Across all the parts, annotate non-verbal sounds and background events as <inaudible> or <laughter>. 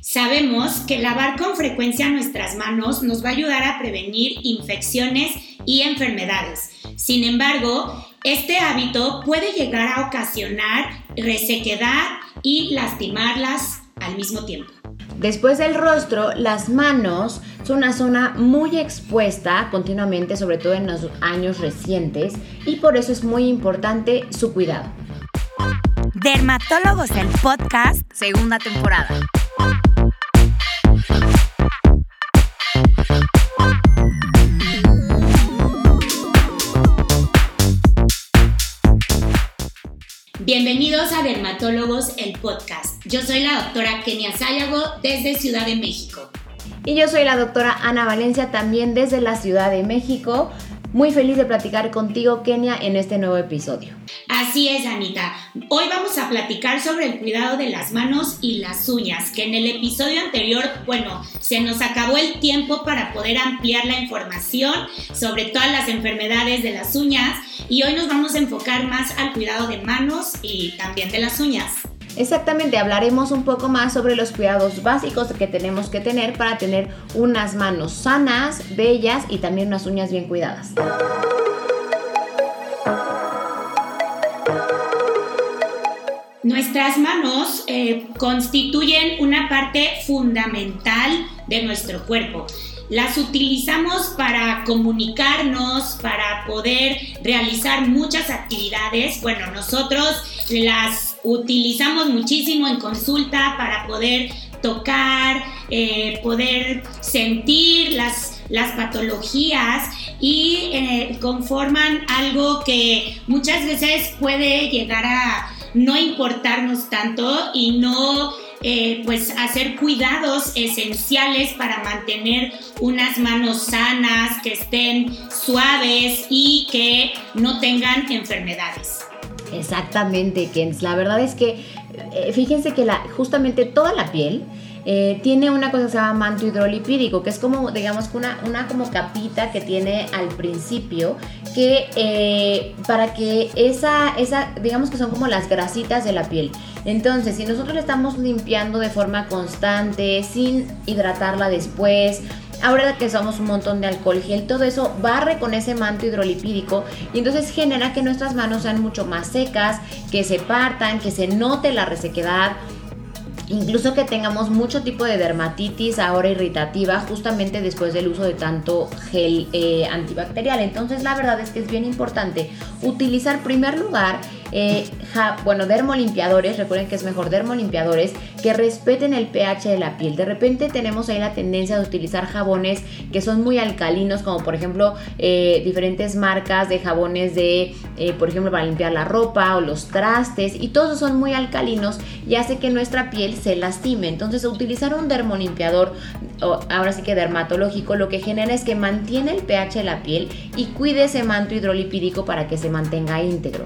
Sabemos que lavar con frecuencia nuestras manos nos va a ayudar a prevenir infecciones y enfermedades. Sin embargo, este hábito puede llegar a ocasionar resequedad y lastimarlas al mismo tiempo. Después del rostro, las manos son una zona muy expuesta continuamente, sobre todo en los años recientes, y por eso es muy importante su cuidado. Dermatólogos del Podcast, segunda temporada. Bienvenidos a Dermatólogos, el podcast. Yo soy la doctora Kenia Sayago desde Ciudad de México. Y yo soy la doctora Ana Valencia también desde la Ciudad de México. Muy feliz de platicar contigo, Kenia, en este nuevo episodio. Así es, Anita. Hoy vamos a platicar sobre el cuidado de las manos y las uñas, que en el episodio anterior, bueno, se nos acabó el tiempo para poder ampliar la información sobre todas las enfermedades de las uñas y hoy nos vamos a enfocar más al cuidado de manos y también de las uñas. Exactamente, hablaremos un poco más sobre los cuidados básicos que tenemos que tener para tener unas manos sanas, bellas y también unas uñas bien cuidadas. Nuestras manos eh, constituyen una parte fundamental de nuestro cuerpo. Las utilizamos para comunicarnos, para poder realizar muchas actividades. Bueno, nosotros las utilizamos muchísimo en consulta para poder tocar, eh, poder sentir las, las patologías y eh, conforman algo que muchas veces puede llegar a no importarnos tanto y no eh, pues hacer cuidados esenciales para mantener unas manos sanas, que estén suaves y que no tengan enfermedades. Exactamente, Kens. La verdad es que eh, fíjense que la, justamente toda la piel eh, tiene una cosa que se llama manto hidrolipídico, que es como, digamos, una, una como capita que tiene al principio, que eh, para que esa, esa, digamos que son como las grasitas de la piel. Entonces, si nosotros le estamos limpiando de forma constante, sin hidratarla después, ahora que usamos un montón de alcohol gel, todo eso barre con ese manto hidrolipídico y entonces genera que nuestras manos sean mucho más secas, que se partan, que se note la resequedad incluso que tengamos mucho tipo de dermatitis ahora irritativa justamente después del uso de tanto gel eh, antibacterial. Entonces la verdad es que es bien importante utilizar en primer lugar eh, bueno, dermolimpiadores, recuerden que es mejor dermolimpiadores que respeten el pH de la piel. De repente tenemos ahí la tendencia de utilizar jabones que son muy alcalinos, como por ejemplo eh, diferentes marcas de jabones de, por ejemplo, para limpiar la ropa o los trastes, y todos son muy alcalinos y hace que nuestra piel se lastime. Entonces, utilizar un dermolimpiador, ahora sí que dermatológico, lo que genera es que mantiene el pH de la piel y cuide ese manto hidrolipídico para que se mantenga íntegro.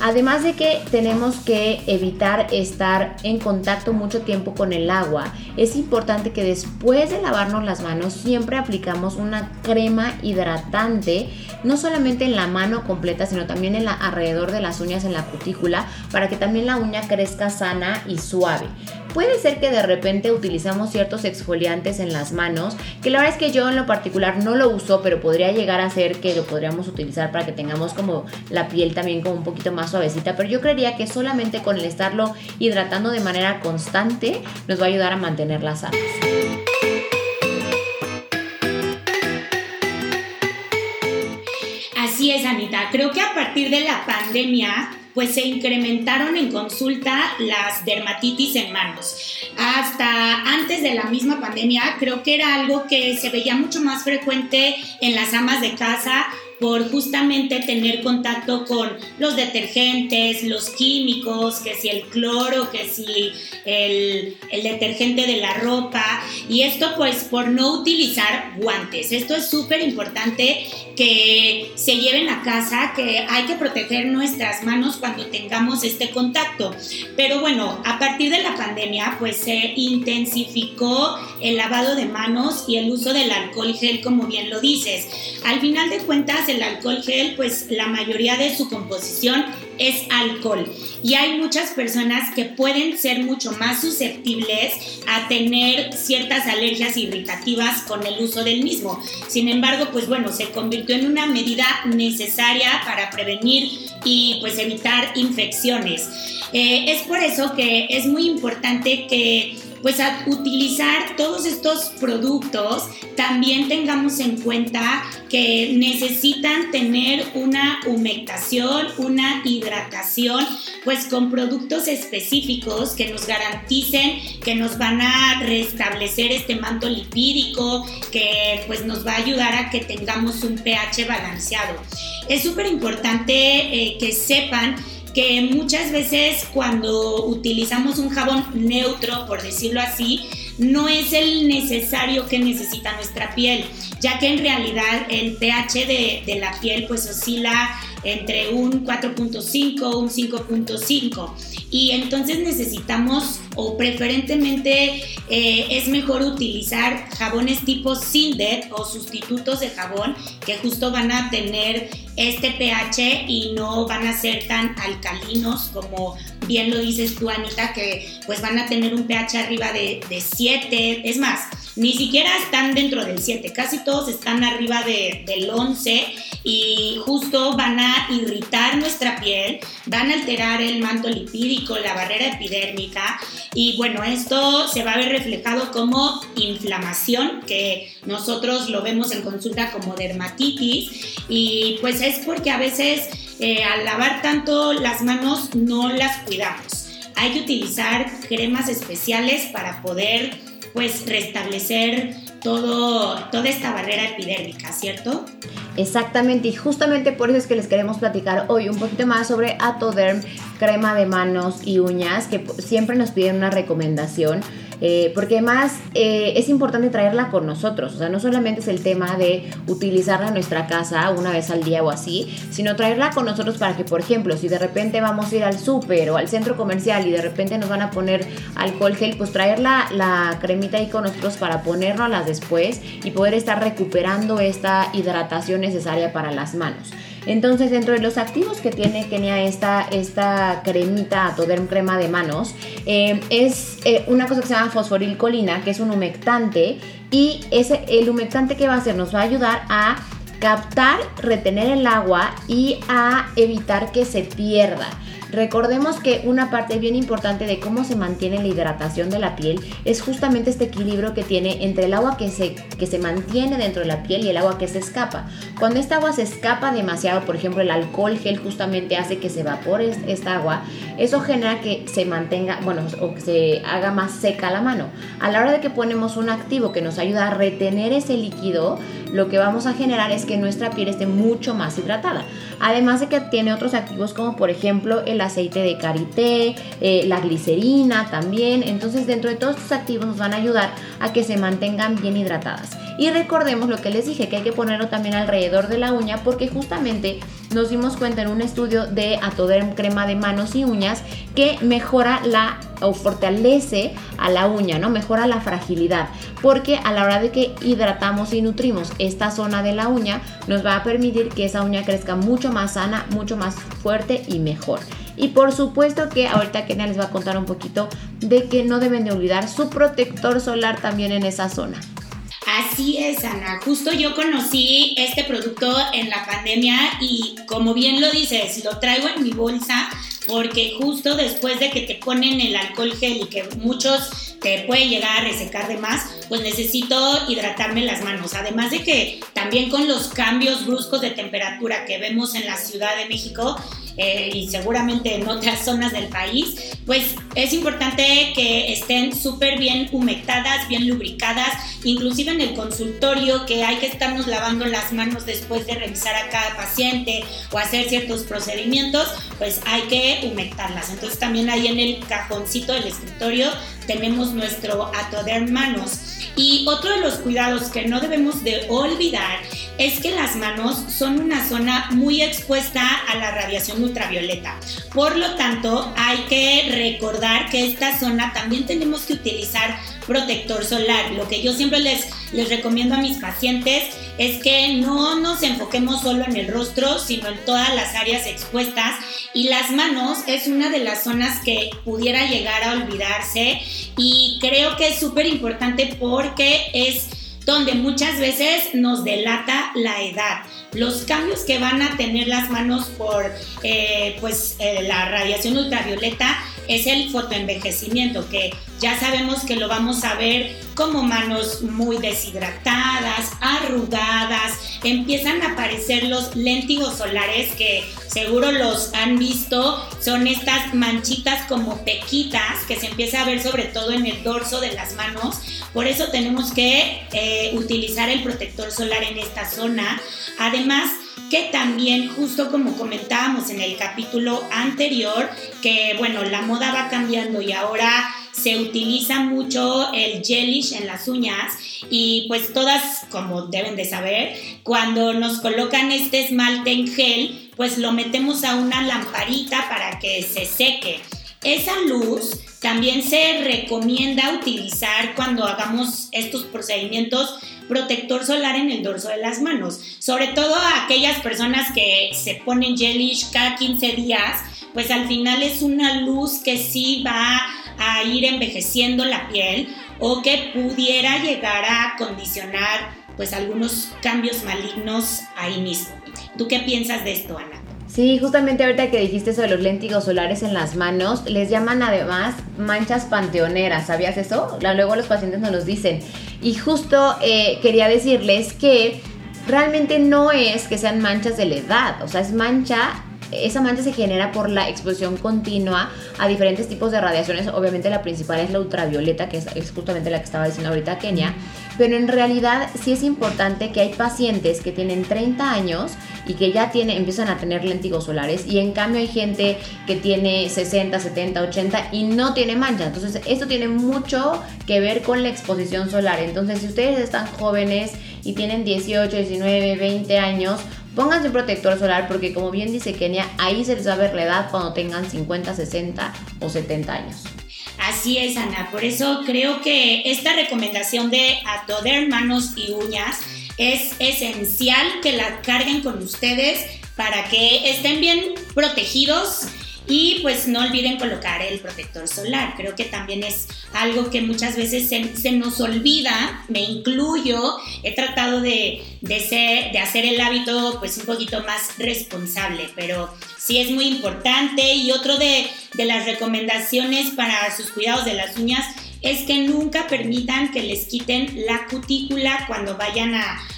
Además de que tenemos que evitar estar en contacto mucho tiempo con el agua, es importante que después de lavarnos las manos siempre aplicamos una crema hidratante, no solamente en la mano completa, sino también en la, alrededor de las uñas en la cutícula, para que también la uña crezca sana y suave. Puede ser que de repente utilizamos ciertos exfoliantes en las manos, que la verdad es que yo en lo particular no lo uso, pero podría llegar a ser que lo podríamos utilizar para que tengamos como la piel también como un poquito más suavecita, pero yo creería que solamente con el estarlo hidratando de manera constante nos va a ayudar a mantenerlas sanas. Así es, Anita. Creo que a partir de la pandemia pues se incrementaron en consulta las dermatitis en manos. Hasta antes de la misma pandemia creo que era algo que se veía mucho más frecuente en las amas de casa por justamente tener contacto con los detergentes, los químicos, que si el cloro, que si el, el, detergente de la ropa y esto pues por no utilizar guantes. Esto es súper importante que se lleven a casa, que hay que proteger nuestras manos cuando tengamos este contacto. Pero bueno, a partir de la pandemia pues se intensificó el lavado de manos y el uso del alcohol gel como bien lo dices. Al final de cuentas el alcohol gel, pues la mayoría de su composición es alcohol. Y hay muchas personas que pueden ser mucho más susceptibles a tener ciertas alergias irritativas con el uso del mismo. Sin embargo, pues bueno, se convirtió en una medida necesaria para prevenir y pues evitar infecciones. Eh, es por eso que es muy importante que pues a utilizar todos estos productos también tengamos en cuenta que necesitan tener una humectación, una hidratación, pues con productos específicos que nos garanticen que nos van a restablecer este manto lipídico, que pues nos va a ayudar a que tengamos un pH balanceado. Es súper importante eh, que sepan que muchas veces cuando utilizamos un jabón neutro, por decirlo así, no es el necesario que necesita nuestra piel, ya que en realidad el pH de, la piel pues oscila entre un 4.5, un 5.5 y entonces necesitamos o preferentemente eh, es mejor utilizar jabones tipo Sindet o sustitutos de jabón que justo van a tener este pH y no van a ser tan alcalinos como bien lo dices tú Anita que pues van a tener un pH arriba de, de 7 es más ni siquiera están dentro del 7, casi todos están arriba del 11 y justo van a irritar nuestra piel, van a alterar el manto lipídico, la barrera epidérmica y bueno, esto se va a ver reflejado como inflamación, que nosotros lo vemos en consulta como dermatitis y pues es porque a veces eh, al lavar tanto las manos no las cuidamos. Hay que utilizar cremas especiales para poder pues restablecer todo, toda esta barrera epidérmica, ¿cierto? Exactamente, y justamente por eso es que les queremos platicar hoy un poquito más sobre Atoderm, crema de manos y uñas, que siempre nos piden una recomendación eh, porque además eh, es importante traerla con nosotros, o sea, no solamente es el tema de utilizarla en nuestra casa una vez al día o así, sino traerla con nosotros para que, por ejemplo, si de repente vamos a ir al súper o al centro comercial y de repente nos van a poner alcohol gel, pues traer la, cremita ahí con nosotros para ponernoslas después y poder estar recuperando esta hidratación necesaria para las manos. Entonces, dentro de los activos que tiene Kenia esta, esta cremita Atoderm crema de manos, eh, es eh, una cosa que se llama fosforilcolina, que es un humectante, y ese, el humectante que va a hacer nos va a ayudar a captar, retener el agua y a evitar que se pierda. Recordemos que una parte bien importante de cómo se mantiene la hidratación de la piel es justamente este equilibrio que tiene entre el agua que se, que se mantiene dentro de la piel y el agua que se escapa. Cuando esta agua se escapa demasiado, por ejemplo el alcohol gel justamente hace que se evapore esta agua, eso genera que se mantenga, bueno, o que se haga más seca la mano. A la hora de que ponemos un activo que nos ayuda a retener ese líquido, lo que vamos a generar es que nuestra piel esté mucho más hidratada. Además de que tiene otros activos como por ejemplo el aceite de karité, eh, la glicerina también. Entonces dentro de todos estos activos nos van a ayudar a que se mantengan bien hidratadas. Y recordemos lo que les dije, que hay que ponerlo también alrededor de la uña porque justamente nos dimos cuenta en un estudio de Atoderm crema de manos y uñas que mejora la o fortalece a la uña, ¿no? Mejora la fragilidad, porque a la hora de que hidratamos y nutrimos esta zona de la uña, nos va a permitir que esa uña crezca mucho más sana, mucho más fuerte y mejor. Y por supuesto que ahorita Kenia les va a contar un poquito de que no deben de olvidar su protector solar también en esa zona. Así es, Ana. Justo yo conocí este producto en la pandemia y como bien lo dices, lo traigo en mi bolsa porque justo después de que te ponen el alcohol gel y que muchos te puede llegar a resecar de más, pues necesito hidratarme las manos. Además de que también con los cambios bruscos de temperatura que vemos en la Ciudad de México, eh, y seguramente en otras zonas del país, pues es importante que estén súper bien humectadas, bien lubricadas, inclusive en el consultorio que hay que estarnos lavando las manos después de revisar a cada paciente o hacer ciertos procedimientos, pues hay que humectarlas. Entonces también ahí en el cajoncito del escritorio tenemos nuestro atoder manos. Y otro de los cuidados que no debemos de olvidar es que las manos son una zona muy expuesta a la radiación ultravioleta. Por lo tanto, hay que recordar que esta zona también tenemos que utilizar protector solar. Lo que yo siempre les, les recomiendo a mis pacientes es que no nos enfoquemos solo en el rostro, sino en todas las áreas expuestas. Y las manos es una de las zonas que pudiera llegar a olvidarse y creo que es súper importante porque es donde muchas veces nos delata la edad. Los cambios que van a tener las manos por eh, pues, eh, la radiación ultravioleta es el fotoenvejecimiento, que ya sabemos que lo vamos a ver como manos muy deshidratadas, arrugadas, empiezan a aparecer los léntigos solares que seguro los han visto, son estas manchitas como pequitas que se empieza a ver sobre todo en el dorso de las manos, por eso tenemos que eh, utilizar el protector solar en esta zona. Además, que también, justo como comentábamos en el capítulo anterior, que bueno, la moda va cambiando y ahora se utiliza mucho el gelish en las uñas y pues todas, como deben de saber, cuando nos colocan este esmalte en gel, pues lo metemos a una lamparita para que se seque. Esa luz también se recomienda utilizar cuando hagamos estos procedimientos protector solar en el dorso de las manos, sobre todo a aquellas personas que se ponen gelish cada 15 días, pues al final es una luz que sí va a ir envejeciendo la piel o que pudiera llegar a condicionar pues algunos cambios malignos ahí mismo. ¿Tú qué piensas de esto, Ana? Sí, justamente ahorita que dijiste de los léntigos solares en las manos, les llaman además manchas panteoneras, ¿sabías eso? Luego los pacientes nos los dicen. Y justo eh, quería decirles que realmente no es que sean manchas de la edad, o sea, es mancha esa mancha se genera por la exposición continua a diferentes tipos de radiaciones. Obviamente la principal es la ultravioleta, que es, justamente la que estaba diciendo ahorita Kenia. Pero en realidad sí es importante que hay pacientes que tienen 30 años y que ya tiene, empiezan a tener léntigos solares y en cambio hay gente que tiene 60, 70, 80 y no tiene mancha. Entonces esto tiene mucho que ver con la exposición solar. Entonces si ustedes están jóvenes y tienen 18, 19, 20 años, Pónganse un protector solar porque como bien dice Kenia, ahí se les va a ver la edad cuando tengan 50, 60 o 70 años. Así es, Ana. Por eso creo que esta recomendación de atoder manos y uñas es esencial que la carguen con ustedes para que estén bien protegidos y pues no olviden colocar el protector solar. Creo que también es algo que muchas veces se, nos olvida, me incluyo. He tratado de, ser, de hacer el hábito pues un poquito más responsable, pero sí es muy importante. Y otro de, de las recomendaciones para sus cuidados de las uñas es que nunca permitan que les quiten la cutícula cuando vayan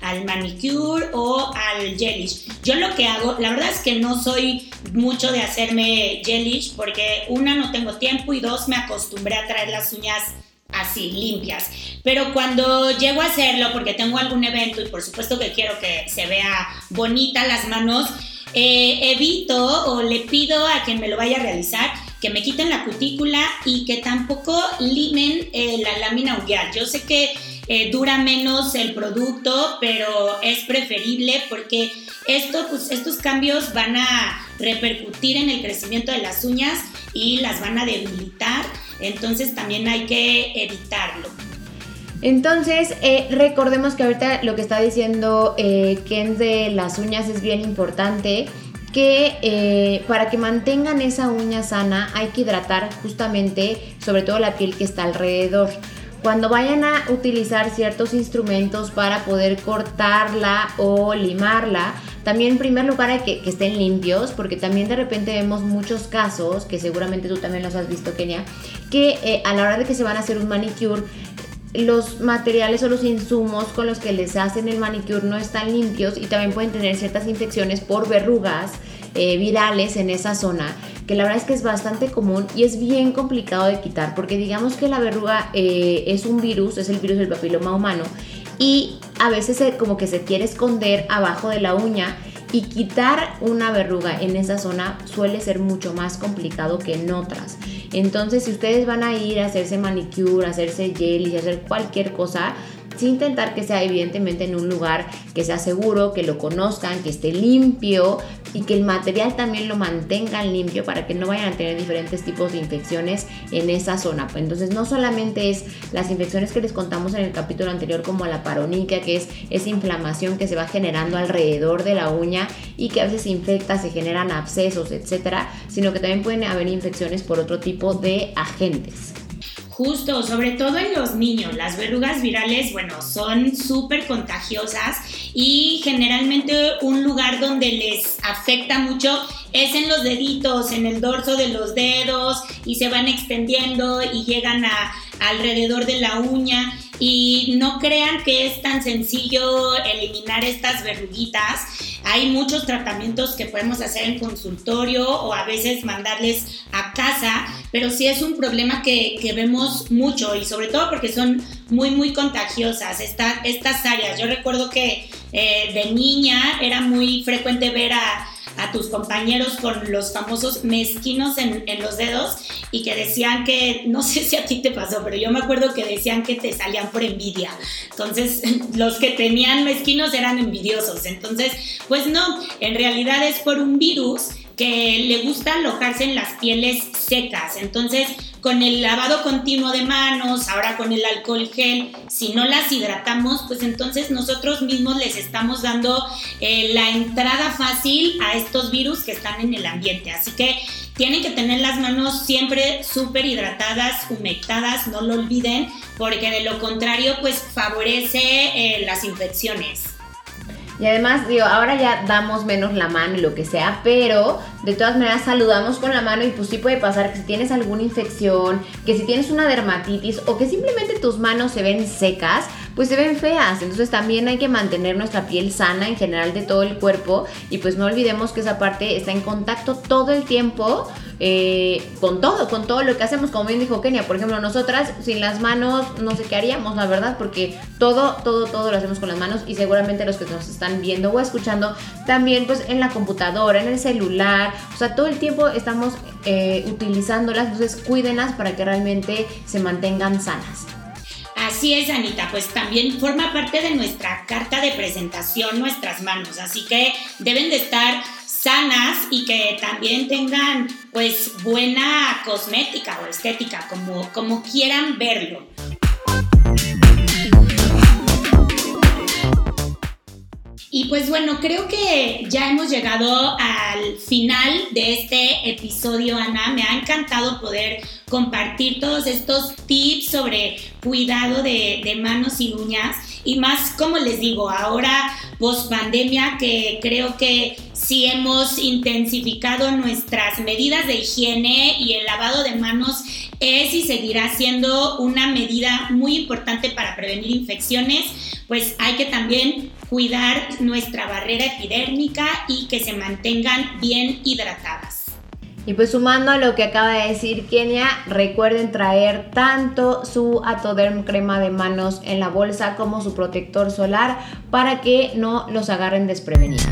al manicure o al gelish. Yo lo que hago, la verdad es que no soy mucho de hacerme gelish porque una no tengo tiempo y dos me acostumbré a traer las uñas así, limpias. Pero cuando llego a hacerlo porque tengo algún evento y por supuesto que quiero que se vea bonita las manos, eh, evito o le pido a quien me lo vaya a realizar que me quiten la cutícula y que tampoco limen eh, la lámina unguial. Yo sé que eh, dura menos el producto, pero es preferible porque esto, pues, estos cambios van a repercutir en el crecimiento de las uñas y las van a debilitar, entonces también hay que evitarlo. Entonces, eh, recordemos que ahorita lo que está diciendo Ken de las uñas es bien importante que eh, para que mantengan esa uña sana hay que hidratar justamente sobre todo la piel que está alrededor. Cuando vayan a utilizar ciertos instrumentos para poder cortarla o limarla, también en primer lugar hay que, que estén limpios, porque también de repente vemos muchos casos, que seguramente tú también los has visto, Kenia, que eh, a la hora de que se van a hacer un manicure, los materiales o los insumos con los que les hacen el manicure no están limpios y también pueden tener ciertas infecciones por verrugas eh, virales en esa zona, que la verdad es que es bastante común y es bien complicado de quitar, porque digamos que la verruga eh, es un virus, es el virus del papiloma humano, y a veces como que se quiere esconder abajo de la uña y quitar una verruga en esa zona suele ser mucho más complicado que en otras. Entonces, si ustedes van a ir a hacerse manicure, a hacerse gel y hacer cualquier cosa, sí intentar que sea evidentemente en un lugar que sea seguro, que lo conozcan, que esté limpio y que el material también lo mantengan limpio para que no vayan a tener diferentes tipos de infecciones en esa zona. Entonces no solamente es las infecciones que les contamos en el capítulo anterior como la paroniquia, que es esa inflamación que se va generando alrededor de la uña y que a veces se infecta, se generan abscesos, etcétera, sino que también pueden haber infecciones por otro tipo de agentes. Justo, sobre todo en los niños, las verrugas virales, bueno, son súper contagiosas y generalmente un lugar donde les afecta mucho es en los deditos, en el dorso de los dedos y se van extendiendo y llegan a alrededor de la uña y no crean que es tan sencillo eliminar estas verruguitas. Hay muchos tratamientos que podemos hacer en consultorio o a veces mandarles a casa, pero sí es un problema que, vemos mucho y sobre todo porque son muy, muy contagiosas estas áreas. Yo recuerdo que eh, de niña era muy frecuente ver a a tus compañeros con los famosos mezquinos en, los dedos y que decían que, no sé si a ti te pasó, pero yo me acuerdo que decían que te salían por envidia. Entonces, <laughs> los que tenían mezquinos eran envidiosos. Entonces, pues no, en realidad es por un virus que le gusta alojarse en las pieles secas. Entonces, con el lavado continuo de manos, ahora con el alcohol gel, si no las hidratamos, pues entonces nosotros mismos les estamos dando eh, la entrada fácil a estos virus que están en el ambiente. Así que tienen que tener las manos siempre súper hidratadas, humectadas, no lo olviden, porque de lo contrario, pues favorece eh, las infecciones. Y además, digo, ahora ya damos menos la mano y lo que sea, pero de todas maneras saludamos con la mano y pues sí puede pasar que si tienes alguna infección, que si tienes una dermatitis o que simplemente tus manos se ven secas, pues se ven feas. Entonces también hay que mantener nuestra piel sana en general de todo el cuerpo. Y pues no olvidemos que esa parte está en contacto todo el tiempo eh, con todo, con todo lo que hacemos, como bien dijo Kenia, por ejemplo, nosotras sin las manos no sé qué haríamos, la verdad, porque todo, todo, todo lo hacemos con las manos. Y seguramente los que nos están viendo o escuchando también pues en la computadora, en el celular, o sea, todo el tiempo estamos eh, utilizándolas, entonces cuídenlas para que realmente se mantengan sanas. Así es, Anita, pues también forma parte de nuestra carta de presentación nuestras manos, así que deben de estar sanas y que también tengan pues buena cosmética o estética, como, como quieran verlo. Y pues bueno, creo que ya hemos llegado al final de este episodio, Ana. Me ha encantado poder compartir todos estos tips sobre cuidado de, manos y uñas. Y más, como les digo, ahora post pandemia, que creo que sí hemos intensificado nuestras medidas de higiene y el lavado de manos es y seguirá siendo una medida muy importante para prevenir infecciones, pues hay que también cuidar nuestra barrera epidérmica y que se mantengan bien hidratadas. Y pues sumando a lo que acaba de decir Kenia, recuerden traer tanto su Atoderm crema de manos en la bolsa como su protector solar para que no los agarren desprevenidos.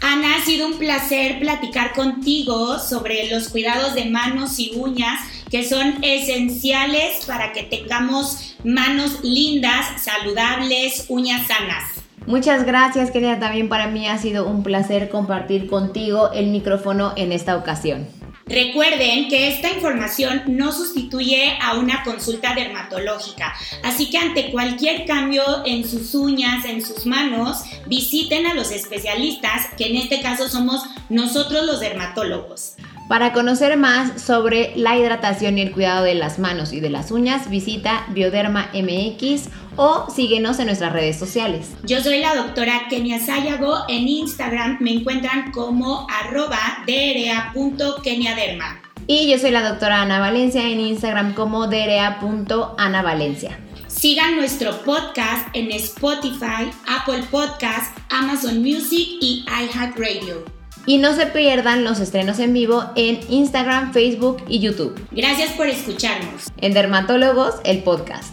Ana, ha sido un placer platicar contigo sobre los cuidados de manos y uñas que son esenciales para que tengamos manos lindas, saludables, uñas sanas. Muchas gracias, querida. También para mí ha sido un placer compartir contigo el micrófono en esta ocasión. Recuerden que esta información no sustituye a una consulta dermatológica, así que ante cualquier cambio en sus uñas, en sus manos, visiten a los especialistas, que en este caso somos nosotros los dermatólogos. Para conocer más sobre la hidratación y el cuidado de las manos y de las uñas, visita Bioderma MX o síguenos en nuestras redes sociales. Yo soy la doctora Kenia Sayago. En Instagram me encuentran como arroba dra.keniaderma. Y yo soy la doctora Ana Valencia en Instagram como dra.anavalencia. Sigan nuestro podcast en Spotify, Apple Podcast, Amazon Music y iHeartRadio. Y no se pierdan los estrenos en vivo en Instagram, Facebook y YouTube. Gracias por escucharnos. En Dermatólogos, el podcast.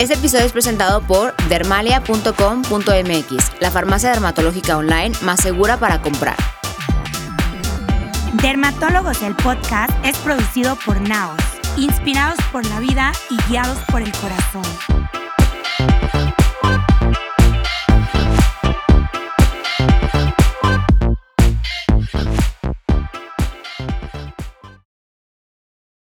Este episodio es presentado por dermalia.com.mx, la farmacia dermatológica online más segura para comprar. Dermatólogos el podcast es producido por Naos, inspirados por la vida y guiados por el corazón.